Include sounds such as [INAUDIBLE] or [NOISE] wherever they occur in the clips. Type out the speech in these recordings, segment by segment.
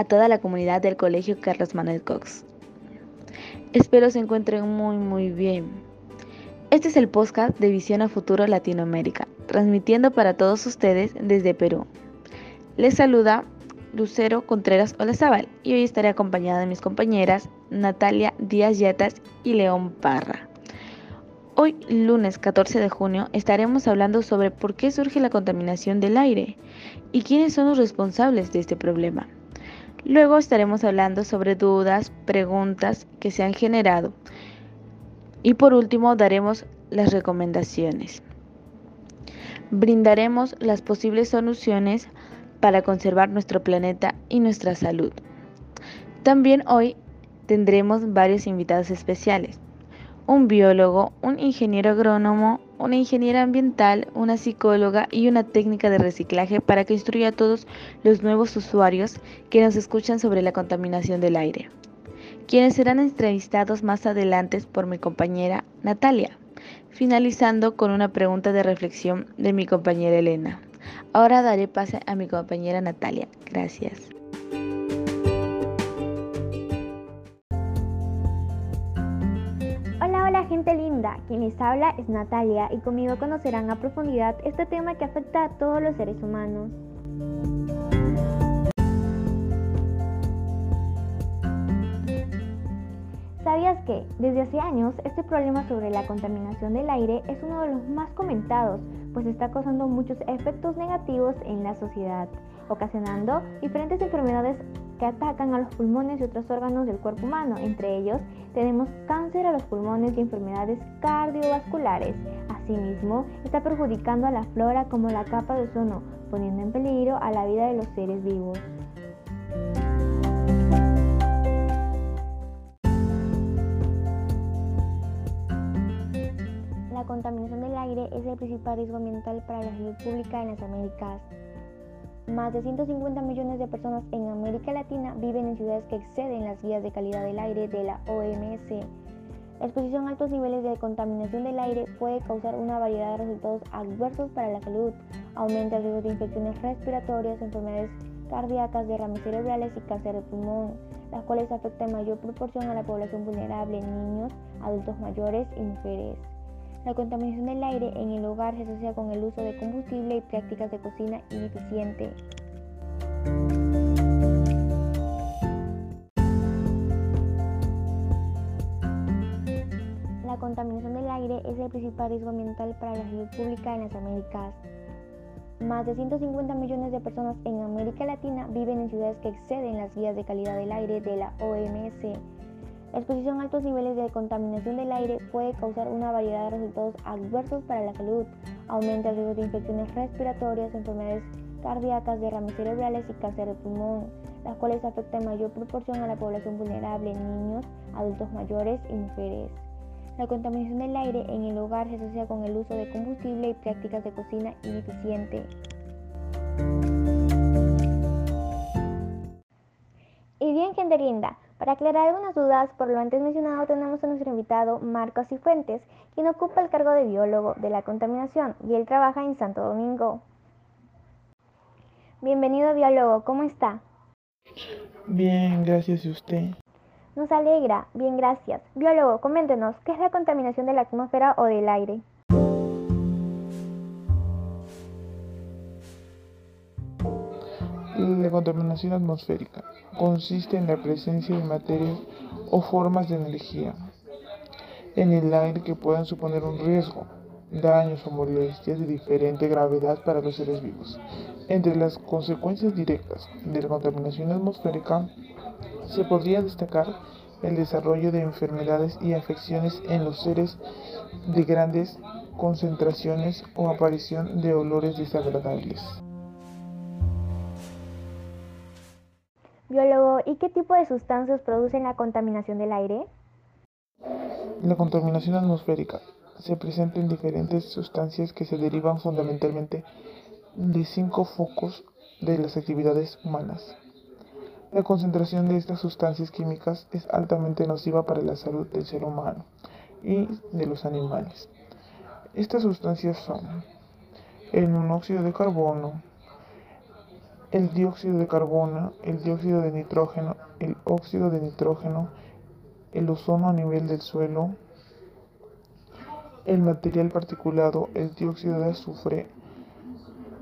A toda la comunidad del Colegio Carlos Manuel Cox. Espero se encuentren muy, muy bien. Este es el podcast de Visión a Futuro Latinoamérica, transmitiendo para todos ustedes desde Perú. Les saluda Lucero Contreras Olazábal y hoy estaré acompañada de mis compañeras Natalia Díaz Yatas y León Parra. Hoy, lunes 14 de junio, estaremos hablando sobre por qué surge la contaminación del aire y quiénes son los responsables de este problema. Luego estaremos hablando sobre dudas, preguntas que se han generado. Y por último daremos las recomendaciones. Brindaremos las posibles soluciones para conservar nuestro planeta y nuestra salud. También hoy tendremos varios invitados especiales un biólogo, un ingeniero agrónomo, una ingeniera ambiental, una psicóloga y una técnica de reciclaje para que instruya a todos los nuevos usuarios que nos escuchan sobre la contaminación del aire, quienes serán entrevistados más adelante por mi compañera Natalia, finalizando con una pregunta de reflexión de mi compañera Elena. Ahora daré pase a mi compañera Natalia. Gracias. Gente linda, quien les habla es Natalia y conmigo conocerán a profundidad este tema que afecta a todos los seres humanos. ¿Sabías que desde hace años este problema sobre la contaminación del aire es uno de los más comentados, pues está causando muchos efectos negativos en la sociedad, ocasionando diferentes enfermedades que atacan a los pulmones y otros órganos del cuerpo humano. Entre ellos tenemos cáncer a los pulmones y enfermedades cardiovasculares. Asimismo, está perjudicando a la flora como la capa de ozono, poniendo en peligro a la vida de los seres vivos. La contaminación del aire es el principal riesgo ambiental para la salud pública en las Américas. Más de 150 millones de personas en América Latina viven en ciudades que exceden las guías de calidad del aire de la OMS. La exposición a altos niveles de contaminación del aire puede causar una variedad de resultados adversos para la salud. Aumenta el riesgo de infecciones respiratorias, enfermedades cardíacas, derrames cerebrales y cáncer de pulmón, las cuales afectan mayor proporción a la población vulnerable, niños, adultos mayores y mujeres. La contaminación del aire en el hogar se asocia con el uso de combustible y prácticas de cocina ineficiente. La contaminación del aire es el principal riesgo ambiental para la salud pública en las Américas. Más de 150 millones de personas en América Latina viven en ciudades que exceden las guías de calidad del aire de la OMS la exposición a altos niveles de contaminación del aire puede causar una variedad de resultados adversos para la salud. Aumenta el riesgo de infecciones respiratorias, enfermedades cardíacas, derrames cerebrales y cáncer de pulmón, las cuales afectan en mayor proporción a la población vulnerable, niños, adultos mayores y mujeres. La contaminación del aire en el hogar se asocia con el uso de combustible y prácticas de cocina ineficiente. Y bien, gente linda, para aclarar algunas dudas, por lo antes mencionado, tenemos a nuestro invitado Marcos Cifuentes, quien ocupa el cargo de biólogo de la contaminación y él trabaja en Santo Domingo. Bienvenido biólogo, ¿cómo está? Bien, gracias. ¿Y usted? Nos alegra, bien, gracias. Biólogo, coméntenos, ¿qué es la contaminación de la atmósfera o del aire? La contaminación atmosférica consiste en la presencia de materias o formas de energía en el aire que puedan suponer un riesgo, daños o molestias de diferente gravedad para los seres vivos. Entre las consecuencias directas de la contaminación atmosférica se podría destacar el desarrollo de enfermedades y afecciones en los seres de grandes concentraciones o aparición de olores desagradables. Biólogo, ¿y qué tipo de sustancias producen la contaminación del aire? La contaminación atmosférica se presenta en diferentes sustancias que se derivan fundamentalmente de cinco focos de las actividades humanas. La concentración de estas sustancias químicas es altamente nociva para la salud del ser humano y de los animales. Estas sustancias son el monóxido de carbono, el dióxido de carbono, el dióxido de nitrógeno, el óxido de nitrógeno, el ozono a nivel del suelo, el material particulado, el dióxido de azufre,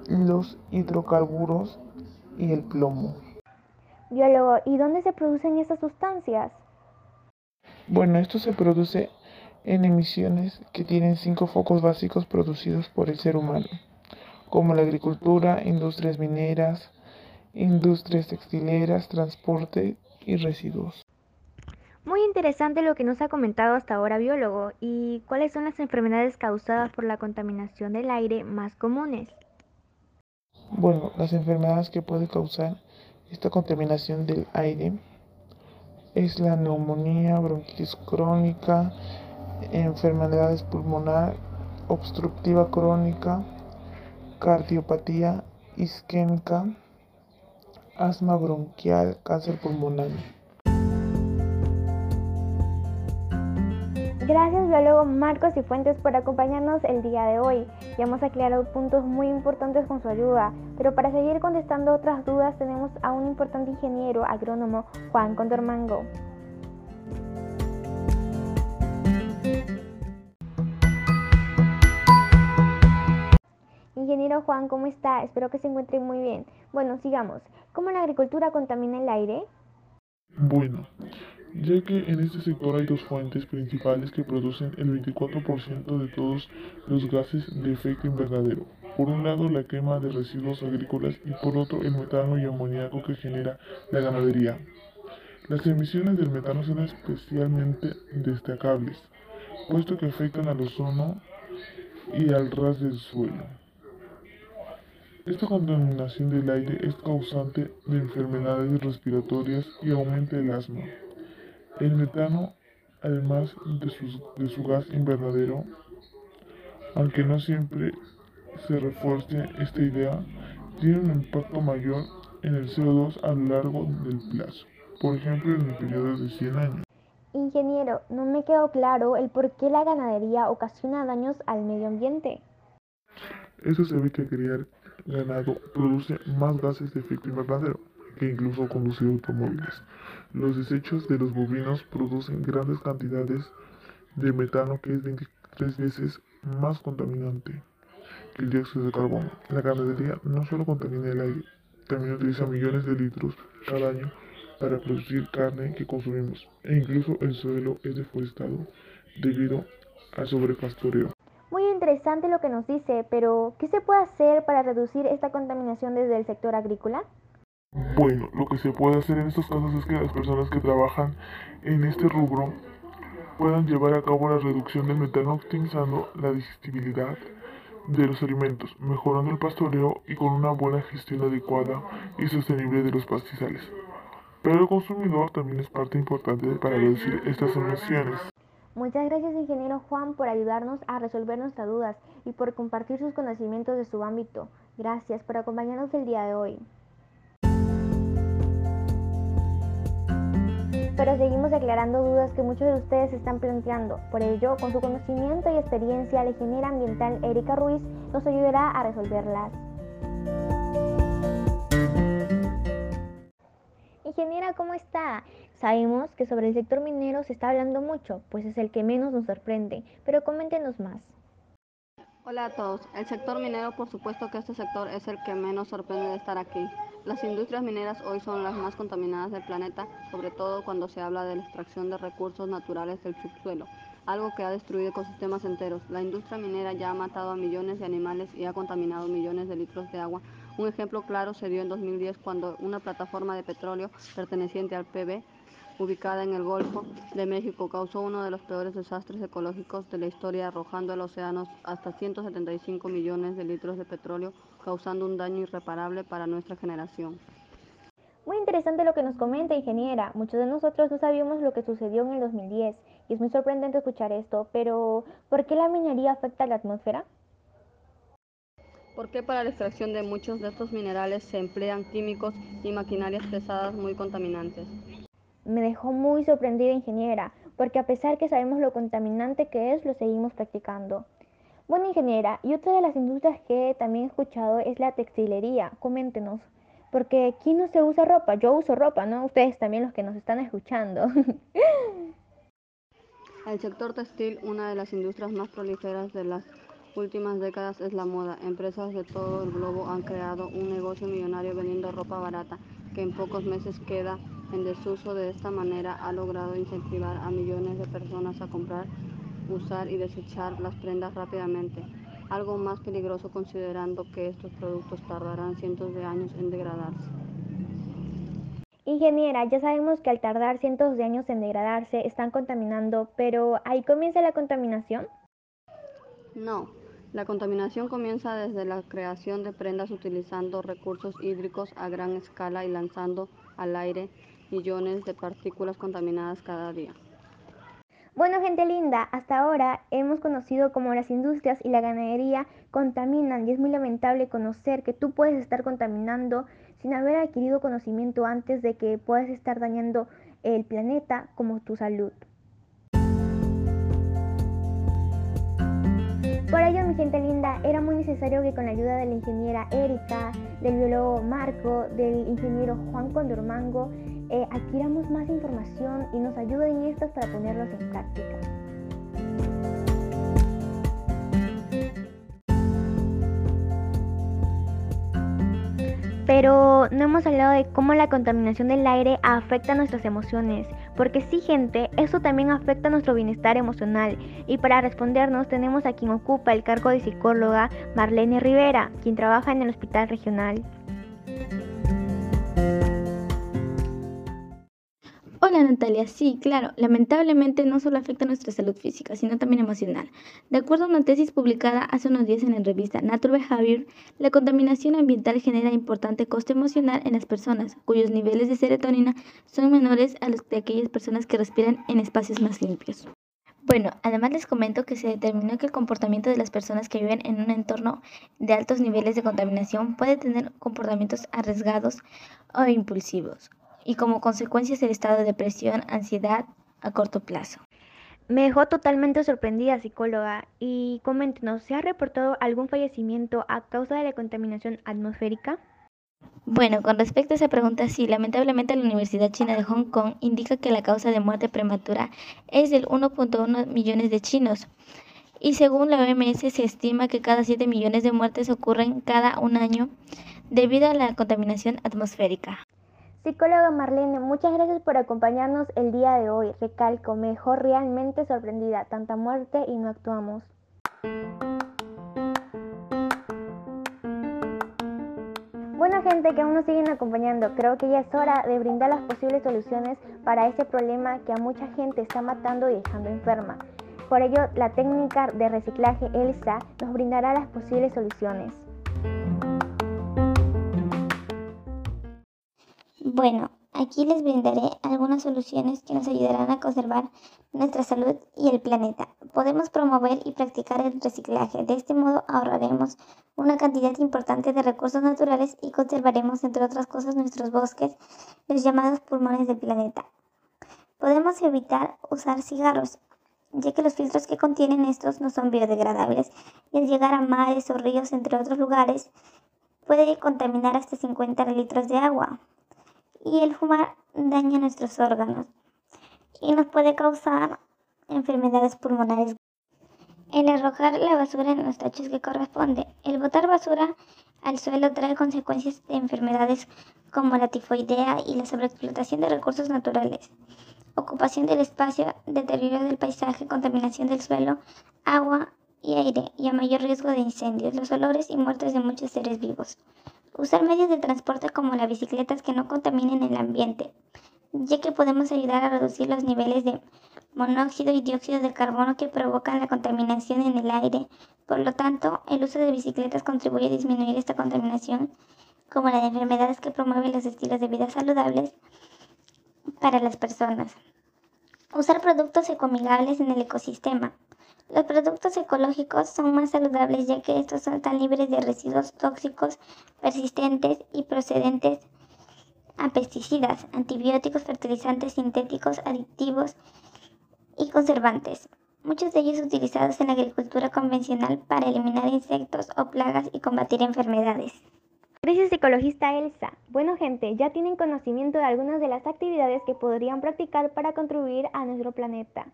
los hidrocarburos y el plomo. Biólogo, ¿y dónde se producen estas sustancias? Bueno, esto se produce en emisiones que tienen cinco focos básicos producidos por el ser humano, como la agricultura, industrias mineras, industrias textileras, transporte y residuos. Muy interesante lo que nos ha comentado hasta ahora, biólogo. ¿Y cuáles son las enfermedades causadas por la contaminación del aire más comunes? Bueno, las enfermedades que puede causar esta contaminación del aire es la neumonía, bronquitis crónica, enfermedades pulmonar, obstructiva crónica, cardiopatía isquémica, asma bronquial, cáncer pulmonar. Gracias biólogo Marcos y Fuentes por acompañarnos el día de hoy. Ya hemos aclarado puntos muy importantes con su ayuda, pero para seguir contestando otras dudas tenemos a un importante ingeniero agrónomo, Juan Condormango. Ingeniero Juan, ¿cómo está? Espero que se encuentre muy bien. Bueno, sigamos. ¿Cómo la agricultura contamina el aire? Bueno, ya que en este sector hay dos fuentes principales que producen el 24% de todos los gases de efecto invernadero. Por un lado, la quema de residuos agrícolas y por otro, el metano y amoníaco que genera la ganadería. Las emisiones del metano son especialmente destacables, puesto que afectan al ozono y al ras del suelo. Esta contaminación del aire es causante de enfermedades respiratorias y aumenta el asma. El metano, además de, su gas invernadero, aunque no siempre se refuerce esta idea, tiene un impacto mayor en el CO2 a lo largo del plazo, por ejemplo en el periodo de 100 años. Ingeniero, no me quedó claro el por qué la ganadería ocasiona daños al medio ambiente. Eso se que criar ganado produce más gases de efecto invernadero que incluso conducir automóviles. Los desechos de los bovinos producen grandes cantidades de metano que es 23 veces más contaminante que el dióxido de carbono. La ganadería no solo contamina el aire, también utiliza millones de litros cada año para producir carne que consumimos e incluso el suelo es deforestado debido al sobrepastoreo. Interesante lo que nos dice, pero ¿qué se puede hacer para reducir esta contaminación desde el sector agrícola? Bueno, lo que se puede hacer en estos casos es que las personas que trabajan en este rubro puedan llevar a cabo la reducción del metano optimizando la digestibilidad de los alimentos, mejorando el pastoreo y con una buena gestión adecuada y sostenible de los pastizales. Pero el consumidor también es parte importante para reducir estas emisiones. Muchas gracias ingeniero Juan por ayudarnos a resolver nuestras dudas y por compartir sus conocimientos de su ámbito. Gracias por acompañarnos el día de hoy. pero seguimos aclarando dudas que muchos de ustedes están planteando. Por ello, con su conocimiento y experiencia, la ingeniera ambiental Erika Ruiz nos ayudará a resolverlas. Ingeniera, ¿cómo está? Sabemos que sobre el sector minero se está hablando mucho, pues es el que menos nos sorprende, pero coméntenos más. Hola a todos. El sector minero, por supuesto que este sector es el que menos sorprende de estar aquí. Las industrias mineras hoy son las más contaminadas del planeta, sobre todo cuando se habla de la extracción de recursos naturales del subsuelo, algo que ha destruido ecosistemas enteros. La industria minera ya ha matado a millones de animales y ha contaminado millones de litros de agua. Un ejemplo claro se dio en 2010 cuando una plataforma de petróleo perteneciente al PB ubicada en el Golfo de México, causó uno de los peores desastres ecológicos de la historia, arrojando al océano hasta 175 millones de litros de petróleo, causando un daño irreparable para nuestra generación. Muy interesante lo que nos comenta, ingeniera. Muchos de nosotros no sabíamos lo que sucedió en el 2010 y es muy sorprendente escuchar esto, pero ¿por qué la minería afecta a la atmósfera? Porque para la extracción de muchos de estos minerales se emplean químicos y maquinarias pesadas muy contaminantes me dejó muy sorprendida ingeniera, porque a pesar que sabemos lo contaminante que es, lo seguimos practicando. Bueno, ingeniera, y otra de las industrias que también he escuchado es la textilería. Coméntenos, Porque ¿quién no se usa ropa? Yo uso ropa, ¿no? Ustedes también los que nos están escuchando. [LAUGHS] El sector textil, una de las industrias más prolíferas de las últimas décadas, es la moda. Empresas de todo el globo han creado un negocio millonario vendiendo ropa barata que en pocos meses queda en desuso. De esta manera ha logrado incentivar a millones de personas a comprar, usar y desechar las prendas rápidamente. Algo más peligroso considerando que estos productos tardarán cientos de años en degradarse. Ingeniera, ya sabemos que al tardar cientos de años en degradarse están contaminando, pero ¿ahí comienza la contaminación? No, la contaminación comienza desde la creación de prendas utilizando recursos hídricos a gran escala y lanzando al aire millones de partículas contaminadas cada día. Bueno, gente linda, hasta ahora hemos conocido cómo las industrias y la ganadería contaminan y es muy lamentable conocer que tú puedes estar contaminando sin haber adquirido conocimiento antes de que puedas estar dañando el planeta como tu salud. Por ello, mi gente linda, era muy necesario que con la ayuda de la ingeniera Erika, del biólogo Marco, del ingeniero Juan Condormango, eh, adquiramos más información y nos ayuden estas para ponerlos en práctica. Pero no hemos hablado de cómo la contaminación del aire afecta nuestras emociones, porque sí gente, eso también afecta nuestro bienestar emocional. Y para respondernos tenemos a quien ocupa el cargo de psicóloga Marlene Rivera, quien trabaja en el hospital regional. Hola Natalia, sí, claro, lamentablemente no solo afecta nuestra salud física, sino también emocional. De acuerdo a una tesis publicada hace unos días en la revista Nature Behavior, la contaminación ambiental genera importante coste emocional en las personas, cuyos niveles de serotonina son menores a los de aquellas personas que respiran en espacios más limpios. Bueno, además les comento que se determinó que el comportamiento de las personas que viven en un entorno de altos niveles de contaminación puede tener comportamientos arriesgados o impulsivos y como consecuencias el estado de depresión, ansiedad a corto plazo. Me dejó totalmente sorprendida, psicóloga. Y coméntenos, ¿se ha reportado algún fallecimiento a causa de la contaminación atmosférica? Bueno, con respecto a esa pregunta, sí, lamentablemente la Universidad China de Hong Kong indica que la causa de muerte prematura es del 1.1 millones de chinos. Y según la OMS se estima que cada 7 millones de muertes ocurren cada un año debido a la contaminación atmosférica. Psicóloga Marlene, muchas gracias por acompañarnos el día de hoy. Recalco, mejor realmente sorprendida, tanta muerte y no actuamos. Bueno gente que aún nos siguen acompañando, creo que ya es hora de brindar las posibles soluciones para este problema que a mucha gente está matando y dejando enferma. Por ello, la técnica de reciclaje ELSA nos brindará las posibles soluciones. Bueno, aquí les brindaré algunas soluciones que nos ayudarán a conservar nuestra salud y el planeta. Podemos promover y practicar el reciclaje. De este modo ahorraremos una cantidad importante de recursos naturales y conservaremos, entre otras cosas, nuestros bosques, los llamados pulmones del planeta. Podemos evitar usar cigarros, ya que los filtros que contienen estos no son biodegradables y al llegar a mares o ríos, entre otros lugares, puede contaminar hasta 50 litros de agua y el fumar daña nuestros órganos y nos puede causar enfermedades pulmonares. El arrojar la basura en los tachos que corresponde. El botar basura al suelo trae consecuencias de enfermedades como la tifoidea y la sobreexplotación de recursos naturales, ocupación del espacio, deterioro del paisaje, contaminación del suelo, agua y aire y a mayor riesgo de incendios, los olores y muertes de muchos seres vivos. Usar medios de transporte como las bicicletas que no contaminen el ambiente, ya que podemos ayudar a reducir los niveles de monóxido y dióxido de carbono que provocan la contaminación en el aire. Por lo tanto, el uso de bicicletas contribuye a disminuir esta contaminación, como la de enfermedades que promueven los estilos de vida saludables para las personas. Usar productos ecoamigables en el ecosistema. Los productos ecológicos son más saludables ya que estos son tan libres de residuos tóxicos persistentes y procedentes a pesticidas, antibióticos, fertilizantes sintéticos, aditivos y conservantes, muchos de ellos utilizados en la agricultura convencional para eliminar insectos o plagas y combatir enfermedades. Gracias ecologista Elsa. Bueno gente, ya tienen conocimiento de algunas de las actividades que podrían practicar para contribuir a nuestro planeta.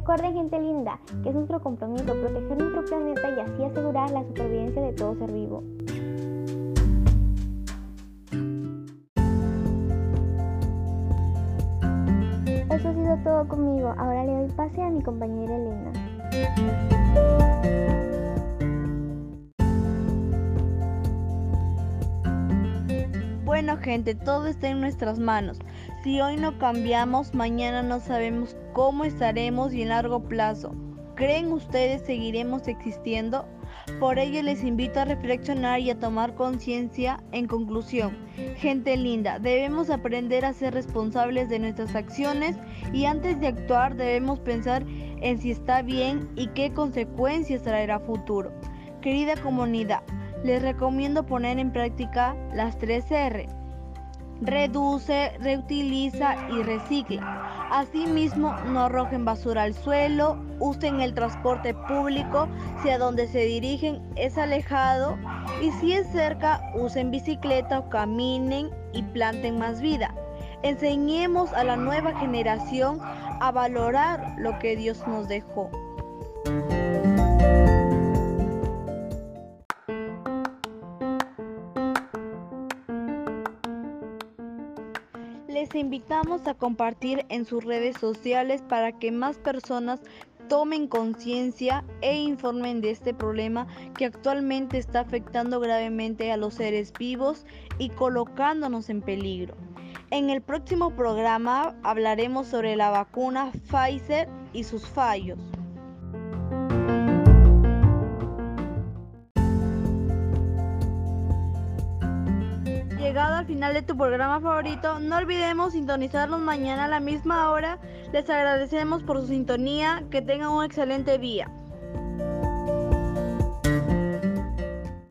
Recuerden gente linda que es nuestro compromiso proteger nuestro planeta y así asegurar la supervivencia de todo ser vivo. Eso ha sido todo conmigo. Ahora le doy pase a mi compañera Elena. Bueno gente, todo está en nuestras manos. Si hoy no cambiamos, mañana no sabemos cómo estaremos y en largo plazo. ¿Creen ustedes seguiremos existiendo? Por ello les invito a reflexionar y a tomar conciencia. En conclusión, gente linda, debemos aprender a ser responsables de nuestras acciones y antes de actuar debemos pensar en si está bien y qué consecuencias traerá futuro. Querida comunidad, les recomiendo poner en práctica las 3 R. Reduce, reutiliza y recicla. Asimismo, no arrojen basura al suelo, usen el transporte público si a donde se dirigen es alejado y si es cerca, usen bicicleta o caminen y planten más vida. Enseñemos a la nueva generación a valorar lo que Dios nos dejó. Invitamos a compartir en sus redes sociales para que más personas tomen conciencia e informen de este problema que actualmente está afectando gravemente a los seres vivos y colocándonos en peligro. En el próximo programa hablaremos sobre la vacuna Pfizer y sus fallos. Final de tu programa favorito. No olvidemos sintonizarnos mañana a la misma hora. Les agradecemos por su sintonía. Que tengan un excelente día.